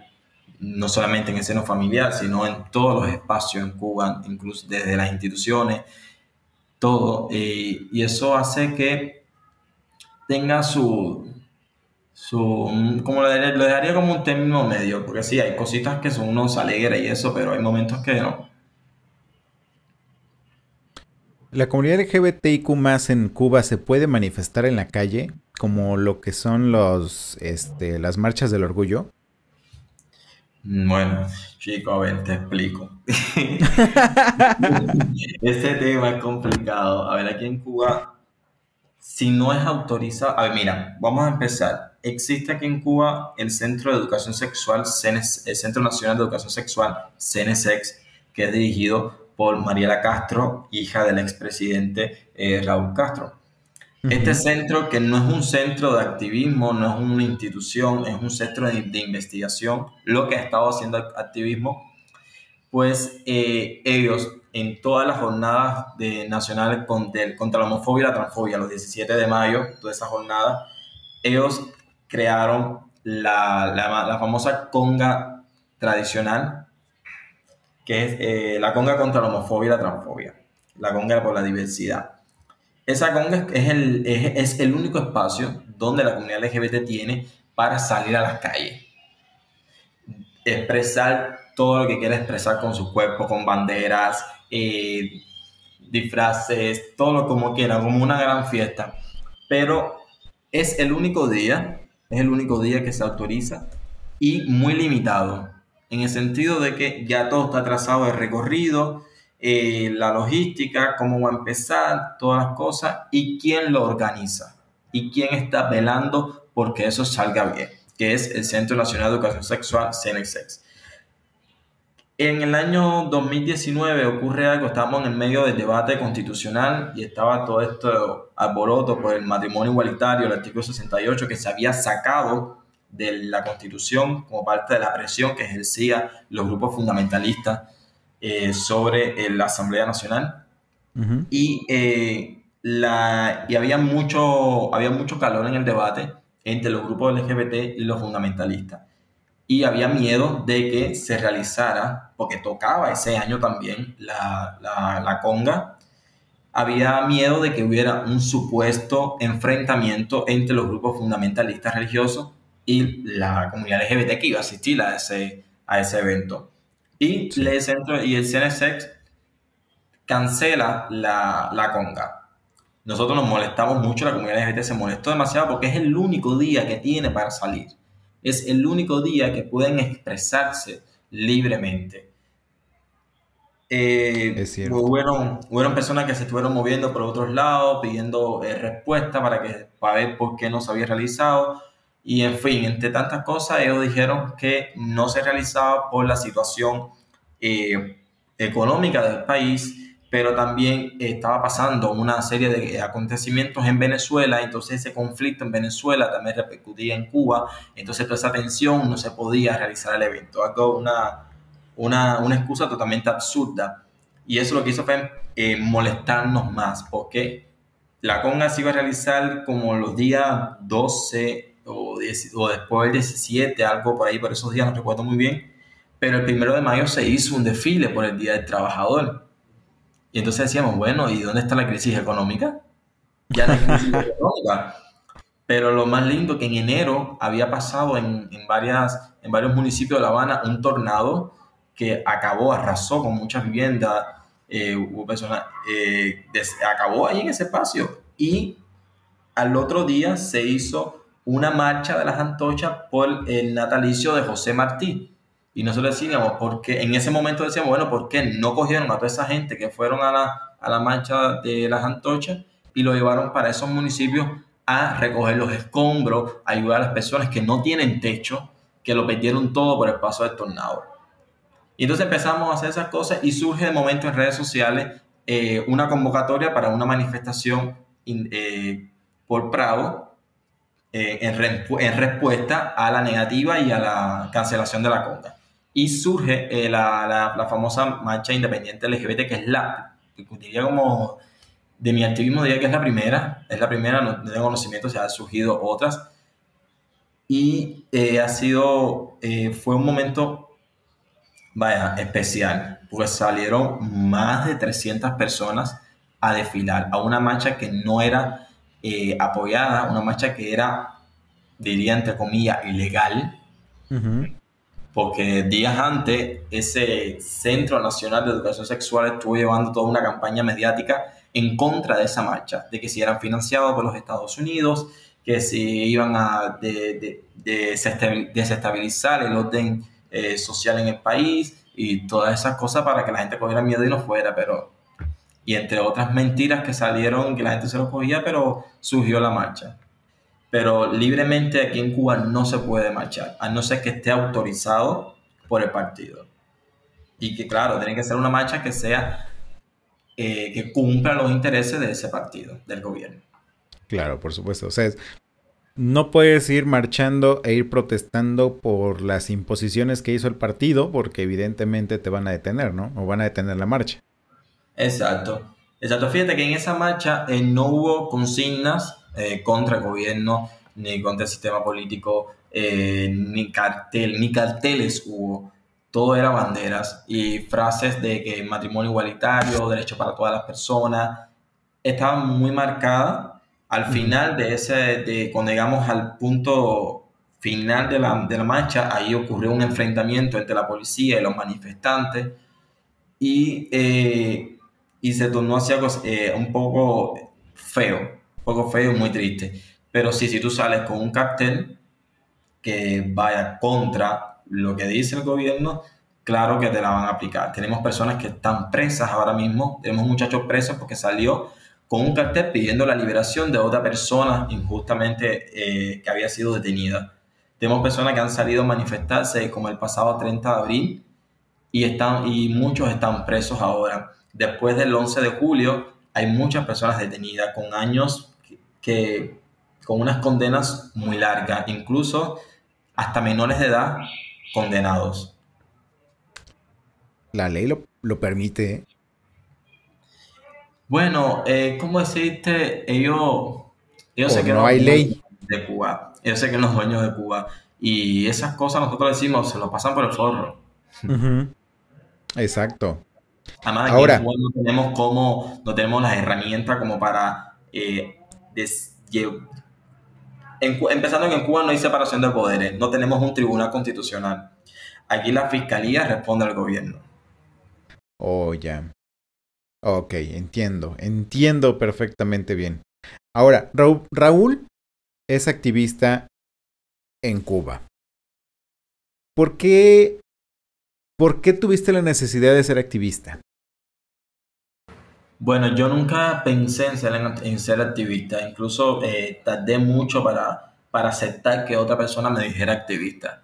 no solamente en el seno familiar, sino en todos los espacios en Cuba, incluso desde las instituciones, todo. Eh, y eso hace que tenga su, su como lo dejaría, como un término medio, porque sí, hay cositas que son unos alegres y eso, pero hay momentos que no. ¿La comunidad LGBTIQ más en Cuba se puede manifestar en la calle como lo que son los, este, las marchas del orgullo? Bueno, chico, a ver, te explico. este tema es complicado. A ver, aquí en Cuba si no es autorizado, a ver, mira, vamos a empezar. Existe aquí en Cuba el Centro de Educación Sexual, el Centro Nacional de Educación Sexual, CNSEX, que es dirigido por Mariela Castro, hija del expresidente eh, Raúl Castro. Este centro, que no es un centro de activismo, no es una institución, es un centro de, investigación, lo que ha estado haciendo activismo, pues eh, ellos en todas las jornadas de, nacionales contra, contra la homofobia y la transfobia, los 17 de mayo, toda esa jornada, ellos crearon la, la, famosa conga tradicional, que es eh, la conga contra la homofobia y la transfobia, la conga por la diversidad. Esa conga es el, es, es el único espacio donde la comunidad LGBT tiene para salir a las calles, expresar todo lo que quiere expresar con su cuerpo, con banderas, eh, disfraces, todo lo como quiera, como una gran fiesta. Pero es el único día, es el único día que se autoriza y muy limitado, en el sentido de que ya todo está trazado el recorrido, eh, la logística, cómo va a empezar, todas las cosas y quién lo organiza y quién está velando porque eso salga bien, que es el Centro Nacional de Educación Sexual, CNSX. En el año 2019 ocurre algo, estábamos en el medio del debate constitucional y estaba todo esto alboroto por el matrimonio igualitario, el artículo 68, que se había sacado de la constitución como parte de la presión que ejercía los grupos fundamentalistas eh, sobre eh, la Asamblea Nacional. y, eh, la, y había, mucho, había mucho calor en el debate entre los grupos LGBT y los fundamentalistas y había miedo de que se realizara, porque tocaba ese año también la, la, conga, había miedo de que hubiera un supuesto enfrentamiento entre los grupos fundamentalistas religiosos y la comunidad LGBT que iba a asistir a ese, a ese evento. Y, el centro, y el CNSX cancela la, la conga. Nosotros nos molestamos mucho, la comunidad LGBT se molestó demasiado porque es el único día que tiene para salir es el único día que pueden expresarse libremente. Eh, es cierto. Hubieron, personas que se estuvieron moviendo por otros lados, pidiendo eh, respuesta para, que, para ver por qué no se había realizado. Y en fin, entre tantas cosas, ellos dijeron que no se realizaba por la situación eh, económica del país pero también estaba pasando una serie de acontecimientos en Venezuela, entonces ese conflicto en Venezuela también repercutía en Cuba, entonces toda esa tensión no se podía realizar el evento, algo, una, una, una excusa totalmente absurda. Y eso lo que hizo fue eh, molestarnos más, porque la conga se iba a realizar como los días 12 o, o después del 17, algo por ahí, por esos días no recuerdo muy bien, pero el primero de mayo se hizo un desfile por el Día del Trabajador y entonces decíamos, bueno, ¿y dónde está la crisis económica? Ya no hay crisis económica. Pero lo más lindo que en enero había pasado en, en, varias, en varios municipios de La Habana un tornado que acabó, arrasó con muchas viviendas, eh, hubo personas, eh, acabó ahí en ese espacio. Y al otro día se hizo una marcha de las antochas por el natalicio de José Martí. Y nosotros decíamos, porque en ese momento decíamos, bueno, ¿por qué no cogieron a toda esa gente que fueron a la, a la marcha de las antochas y lo llevaron para esos municipios a recoger los escombros, a ayudar a las personas que no tienen techo, que lo perdieron todo por el paso del tornado? Y entonces empezamos a hacer esas cosas y surge de momento en redes sociales eh, una convocatoria para una manifestación eh, por Prado eh, en, en, respuesta a la negativa y a la cancelación de la conga y surge eh, la, la, famosa marcha independiente LGBT, que es la, diría como, de mi activismo diría que es la primera, es la primera, no, tengo conocimiento, se han surgido otras, y eh, ha sido, eh, fue un momento, vaya, especial, pues salieron más de 300 personas a desfilar a una marcha que no era apoyada, una marcha que era, diría entre comillas, ilegal, porque días antes ese Centro Nacional de Educación Sexual estuvo llevando toda una campaña mediática en contra de esa marcha, de que si eran financiados por los Estados Unidos, que si iban a de, desestabilizar el orden eh, social en el país y todas esas cosas para que la gente cogiera miedo y no fuera, pero... Y entre otras mentiras que salieron, que la gente se lo cogía, pero surgió la marcha pero libremente aquí en Cuba no se puede marchar, a no ser que esté autorizado por el partido. Y que claro, tiene que ser una marcha que sea, eh, que cumpla los intereses de ese partido, del gobierno. Claro, por supuesto. O sea, no puedes ir marchando e ir protestando por las imposiciones que hizo el partido, porque evidentemente te van a detener, ¿no? O van a detener la marcha. Exacto. Exacto. Fíjate que en esa marcha eh, no hubo consignas eh, contra el gobierno ni contra el sistema político, eh, ni cartel, ni carteles hubo. Todo era banderas y frases de que matrimonio igualitario, derecho para todas las personas, estaban muy marcadas. Al final de ese, de, cuando llegamos al punto final de la, de la marcha, ahí ocurrió un enfrentamiento entre la policía y los manifestantes y, eh, y se tornó hacia eh, un poco feo, un poco feo muy triste. Pero sí, si tú sales con un cartel que vaya contra lo que dice el gobierno, claro que te la van a aplicar. Tenemos personas que están presas ahora mismo, tenemos muchachos presos porque salió con un cartel pidiendo la liberación de otra persona injustamente eh, que había sido detenida. Tenemos personas que han salido a manifestarse como el pasado 30 de abril y, están, y muchos están presos ahora. Después del 11 de julio hay muchas personas detenidas con años que, con unas condenas muy largas, incluso hasta menores de edad condenados. La ley lo, lo permite. ¿eh? Bueno, eh, ¿cómo decirte? Ellos, ellos que no los hay dueños ley. de Cuba. Yo sé que los dueños de Cuba. Y esas cosas nosotros decimos, se lo pasan por el forro. Exacto. Además, aquí Ahora- en Cuba no tenemos como, no tenemos las herramientas como para eh, des- en empezando en que en Cuba no hay separación de poderes, no tenemos un tribunal constitucional. Aquí la fiscalía responde al gobierno. Oh, ya. Ok, entiendo. Entiendo perfectamente bien. Ahora, Raúl es activista en Cuba. ¿Por qué, ¿Por qué tuviste la necesidad de ser activista? Bueno, yo nunca pensé en ser, activista, incluso eh, tardé mucho para, para aceptar que otra persona me dijera activista.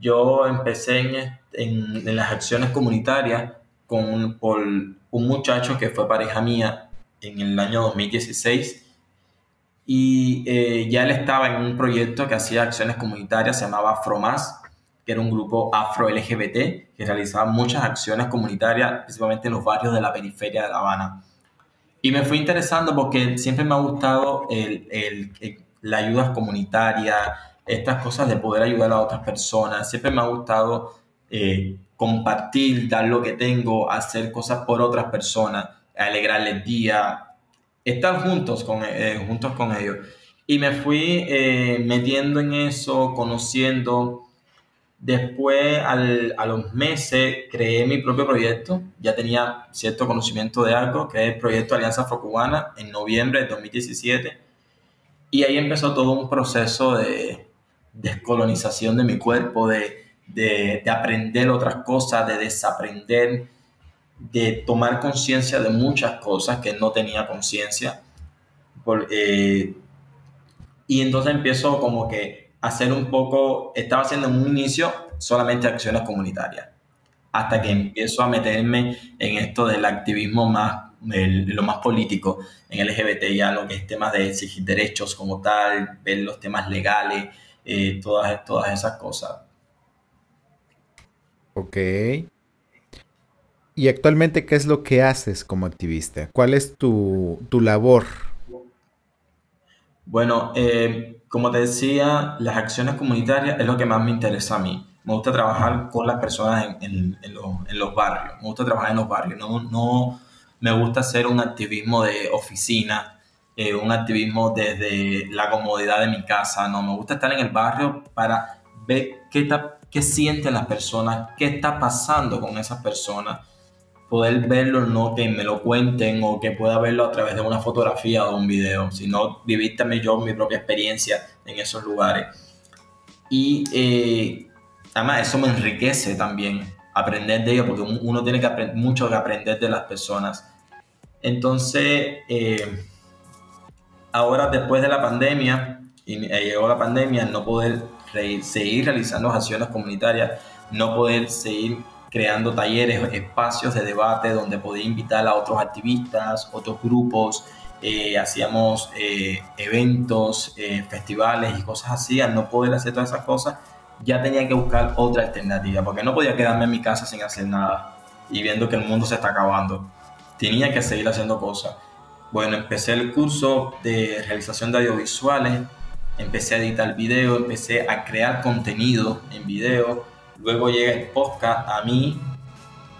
Yo empecé en, en- las acciones comunitarias con, un- muchacho que fue pareja mía en el año 2016 y eh, ya él estaba en un proyecto que hacía acciones comunitarias, se llamaba Afromas, que era un grupo afro-LGBT que realizaba muchas acciones comunitarias, principalmente en los barrios de la periferia de La Habana. Y me fui interesando porque siempre me ha gustado el, el- el- la ayuda comunitaria, estas cosas de poder ayudar a otras personas. Siempre me ha gustado eh, compartir, dar lo que tengo, hacer cosas por otras personas, alegrarles el día, estar juntos con, eh, juntos con ellos. Y me fui eh, metiendo en eso, conociendo. Después, al- a los meses, creé mi propio proyecto. Ya tenía cierto conocimiento de algo, que es el proyecto Alianza Afrocubana, en noviembre de 2017. Y ahí empezó todo un proceso de descolonización de mi cuerpo, de, de- de aprender otras cosas, de desaprender, de tomar conciencia de muchas cosas que no tenía conciencia. Eh, y entonces empiezo como que hacer un poco, estaba haciendo en un inicio solamente acciones comunitarias, hasta que empiezo a meterme en esto del activismo más, el- lo más político, en LGBT ya, lo que es temas de exigir derechos como tal, ver los temas legales, eh, todas, todas esas cosas. Ok. ¿Y actualmente qué es lo que haces como activista? ¿Cuál es tu, tu labor? Bueno, eh, como te decía, las acciones comunitarias es lo que más me interesa a mí. Me gusta trabajar con las personas en, los barrios. Me gusta trabajar en los barrios. No, no me gusta hacer un activismo de oficina, eh, un activismo desde la comodidad de mi casa. No, me gusta estar en el barrio para ver qué, está- qué sienten las personas, qué está pasando con esas personas poder verlo, no que me lo cuenten o que pueda verlo a través de una fotografía o un video, sino vivir también yo mi propia experiencia en esos lugares. Y eh, además eso me enriquece también, aprender de ellos, porque un- uno tiene que mucho que aprender de las personas. Entonces, eh, ahora después de la pandemia, y eh, llegó la pandemia, no poder seguir realizando acciones comunitarias, no poder seguir creando talleres, espacios de debate donde podía invitar a otros activistas, otros grupos, eh, hacíamos eh, eventos, eh, festivales y cosas así, al no poder hacer todas esas cosas, ya tenía que buscar otra alternativa, porque no podía quedarme en mi casa sin hacer nada y viendo que el mundo se está acabando. tenía que seguir haciendo cosas. Bueno, empecé el curso de realización de audiovisuales, empecé a editar video, empecé a crear contenido en video, luego llega el podcast a mí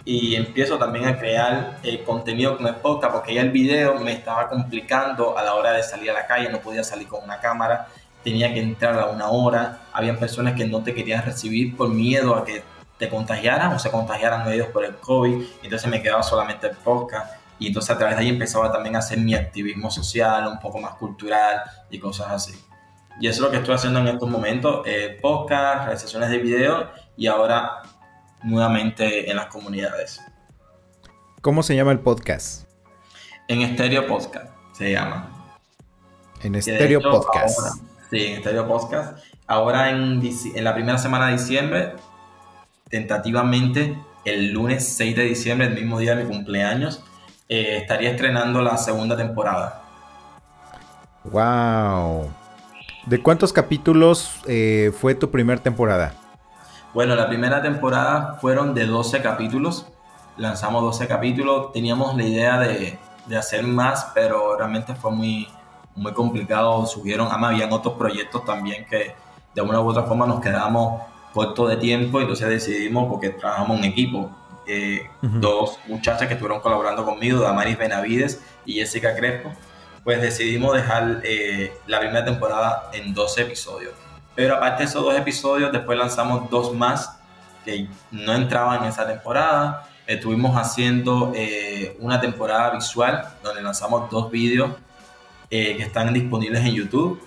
y empiezo también a crear eh, contenido con el podcast porque ya el video me estaba complicando a la hora de salir a la calle, no podía salir con una cámara, tenía que entrar a una hora, habían personas que no te querían recibir por miedo a que te contagiaran o se contagiaran ellos por el COVID, entonces me quedaba solamente el podcast y entonces a través de ahí empezaba también a hacer mi activismo social, un poco más cultural y cosas así. Y eso es lo que estoy haciendo en estos momentos, eh, podcast, realizaciones de video y ahora nuevamente en las comunidades. ¿Cómo se llama el podcast? En Estéreo Podcast se llama. En Estéreo Podcast. sí, en Estéreo Podcast. Ahora en, en la primera semana de diciembre, tentativamente el lunes 6 de diciembre, el mismo día de mi cumpleaños, eh, estaría estrenando la segunda temporada. ¡Wow! ¿De cuántos capítulos eh, fue tu primera temporada? Bueno, la primera temporada fueron de 12 capítulos. Lanzamos 12 capítulos. Teníamos la idea de, de hacer más, pero realmente fue muy, muy complicado. Subieron, además, habían otros proyectos también que de una u otra forma nos quedamos cortos de tiempo. Entonces decidimos, porque trabajamos en equipo, eh, dos muchachas que estuvieron colaborando conmigo, Damaris Benavides y Jessica Crespo, pues decidimos dejar eh, la primera temporada en 12 episodios. Pero aparte de esos dos episodios, después lanzamos dos más que no entraban en esa temporada. Estuvimos haciendo eh, una temporada visual donde lanzamos dos vídeos eh, que están disponibles en YouTube.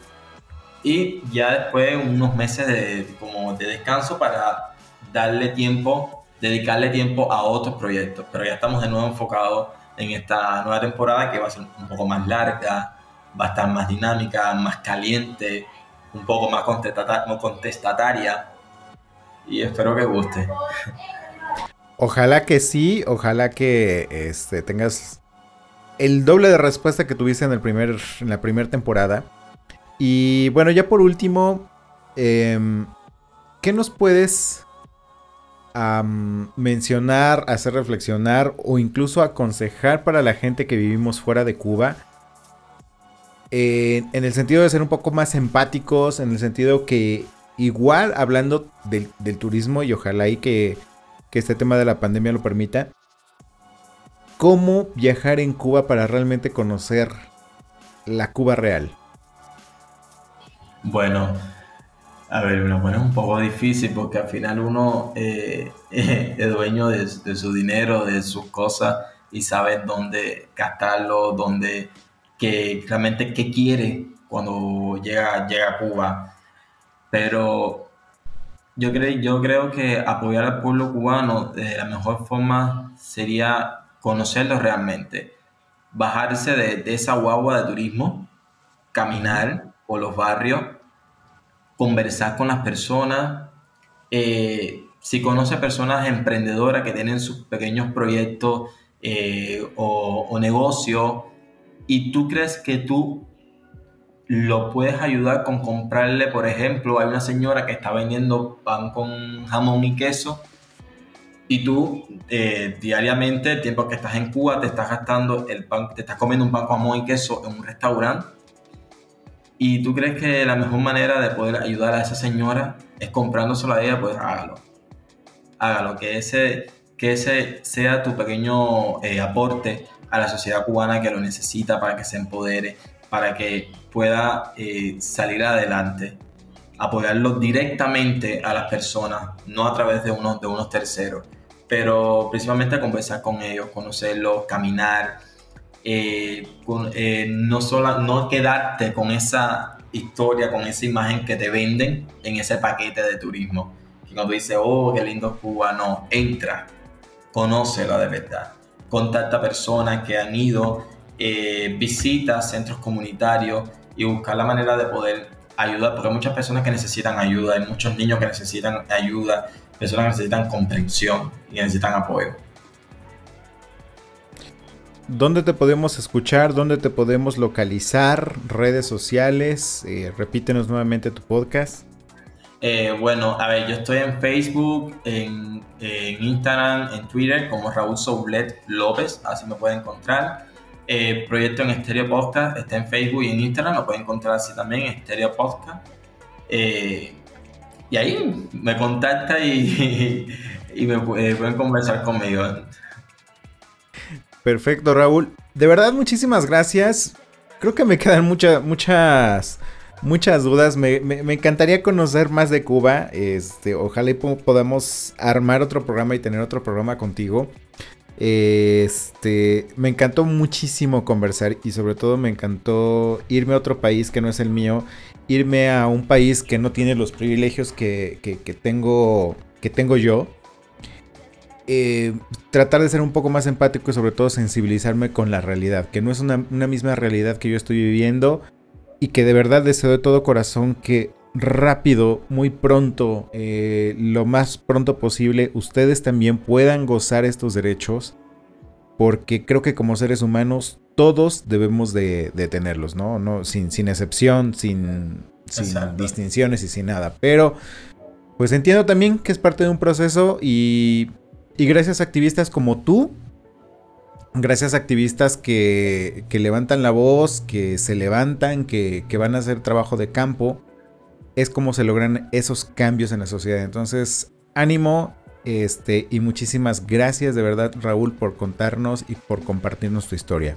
Y ya después unos meses de, como de descanso para darle tiempo, dedicarle tiempo a otros proyectos. Pero ya estamos de nuevo enfocados en esta nueva temporada que va a ser un poco más larga, va a estar más dinámica, más caliente, un poco más contestataria y espero que guste. Ojalá que sí, ojalá que este, tengas el doble de respuesta que tuviste en, el primer, en la primera temporada. Y bueno, ya por último, em, ¿qué nos puedes mencionar, hacer reflexionar o incluso aconsejar para la gente que vivimos fuera de Cuba? En el sentido de ser un poco más empáticos, en el sentido que igual hablando del, turismo y ojalá y que, este tema de la pandemia lo permita, ¿cómo viajar en Cuba para realmente conocer la Cuba real? Bueno, a ver, me pone un poco difícil porque al final uno eh, es dueño de, de, su dinero, de sus cosas y sabe dónde gastarlo, dónde que realmente qué quiere cuando llega, llega a Cuba. Pero yo, creo, yo creo que apoyar al pueblo cubano de la mejor forma sería conocerlo realmente, bajarse de, esa guagua de turismo, caminar por los barrios, conversar con las personas. Eh, si conoce personas emprendedoras que tienen sus pequeños proyectos eh, o, o negocios, y tú crees que tú lo puedes ayudar con comprarle, por ejemplo, hay una señora que está vendiendo pan con jamón y queso y tú eh, diariamente, el tiempo que estás en Cuba, te estás gastando el pan, te estás comiendo un pan con jamón y queso en un restaurante y tú crees que la mejor manera de poder ayudar a esa señora es comprándoselo a ella, pues hágalo. Hágalo, que ese, que ese sea tu pequeño eh, aporte a la sociedad cubana que lo necesita para que se empodere, para que pueda eh, salir adelante. Apoyarlo directamente a las personas, no a través de unos, de unos terceros, pero principalmente conversar con ellos, conocerlos, caminar, eh, eh, no, solo, no quedarte con esa historia, con esa imagen que te venden en ese paquete de turismo. Que cuando dices, oh, qué lindo Cuba, no, entra, conócelo de verdad contacta personas que han ido, eh, visita centros comunitarios y buscar la manera de poder ayudar, porque hay muchas personas que necesitan ayuda, hay muchos niños que necesitan ayuda, personas que necesitan comprensión y necesitan apoyo. ¿Dónde te podemos escuchar? ¿Dónde te podemos localizar? ¿Redes sociales? Eh, repítenos nuevamente tu podcast. Eh, bueno, a ver, yo estoy en Facebook, en Instagram, en Twitter como Raúl Soublet López, así me pueden encontrar. Eh, proyecto en Estéreo Podcast está en Facebook y en Instagram, lo pueden encontrar así también, Estéreo Podcast. Eh, y ahí me contacta y, me pueden conversar conmigo. Perfecto, Raúl. De verdad, muchísimas gracias. Creo que me quedan muchas, muchas, muchas dudas. Me, encantaría conocer más de Cuba. Este, ojalá podamos armar otro programa y tener otro programa contigo. Este, me encantó muchísimo conversar y sobre todo me encantó irme a otro país que no es el mío, irme a un país que no tiene los privilegios que, tengo, que tengo yo. Eh, tratar de ser un poco más empático y sobre todo sensibilizarme con la realidad, que no es una, misma realidad que yo estoy viviendo y que de verdad deseo de todo corazón que rápido, muy pronto, eh, lo más pronto posible, ustedes también puedan gozar estos derechos, porque creo que como seres humanos todos debemos de, tenerlos, ¿no? no sin, sin excepción, sin, sin distinciones y sin nada, pero pues entiendo también que es parte de un proceso y, y gracias a activistas como tú, gracias a activistas que, que levantan la voz, que se levantan, que, que van a hacer trabajo de campo, es como se logran esos cambios en la sociedad. Entonces, ánimo este, y muchísimas gracias de verdad Raúl por contarnos y por compartirnos tu historia.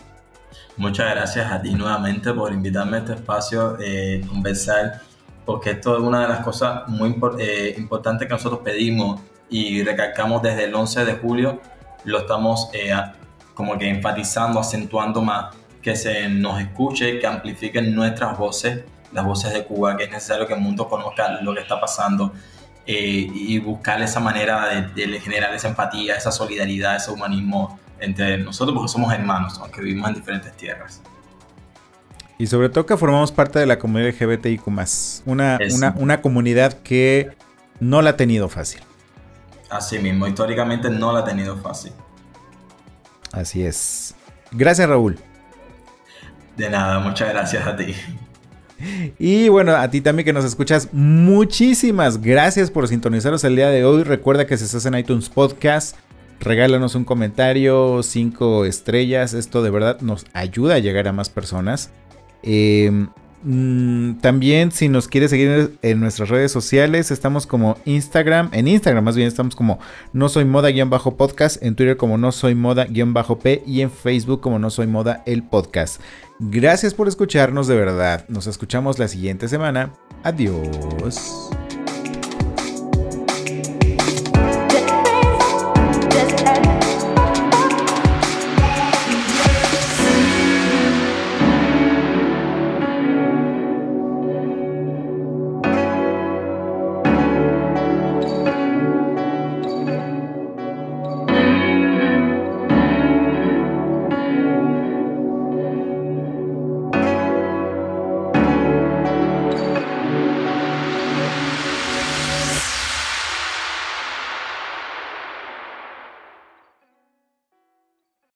Muchas gracias a ti nuevamente por invitarme a este espacio, eh, conversar, porque esto es una de las cosas muy eh, importantes que nosotros pedimos y recalcamos desde el 11 de julio, lo estamos eh, como que enfatizando, acentuando más, que se nos escuche, que amplifiquen nuestras voces las voces de Cuba, que es necesario que el mundo conozca lo que está pasando eh, y buscar esa manera de, generar esa empatía, esa solidaridad, ese humanismo entre nosotros, porque somos hermanos, aunque vivimos en diferentes tierras. Y sobre todo que formamos parte de la comunidad LGBTIQ, una, una, una comunidad que no la ha tenido fácil. Así mismo, históricamente no la ha tenido fácil. Así es. Gracias, Raúl. De nada, muchas gracias a ti. Y bueno, a ti también que nos escuchas, muchísimas gracias por sintonizaros el día de hoy. Recuerda que si estás en iTunes Podcast, regálanos un comentario, cinco estrellas. Esto de verdad nos ayuda a llegar a más personas. Eh, también si nos quieres seguir en nuestras redes sociales, estamos como Instagram, en Instagram más bien estamos como no soy moda-podcast, en Twitter como no soy moda-p y en Facebook como no soy moda el podcast. Gracias por escucharnos de verdad, nos escuchamos la siguiente semana, adiós.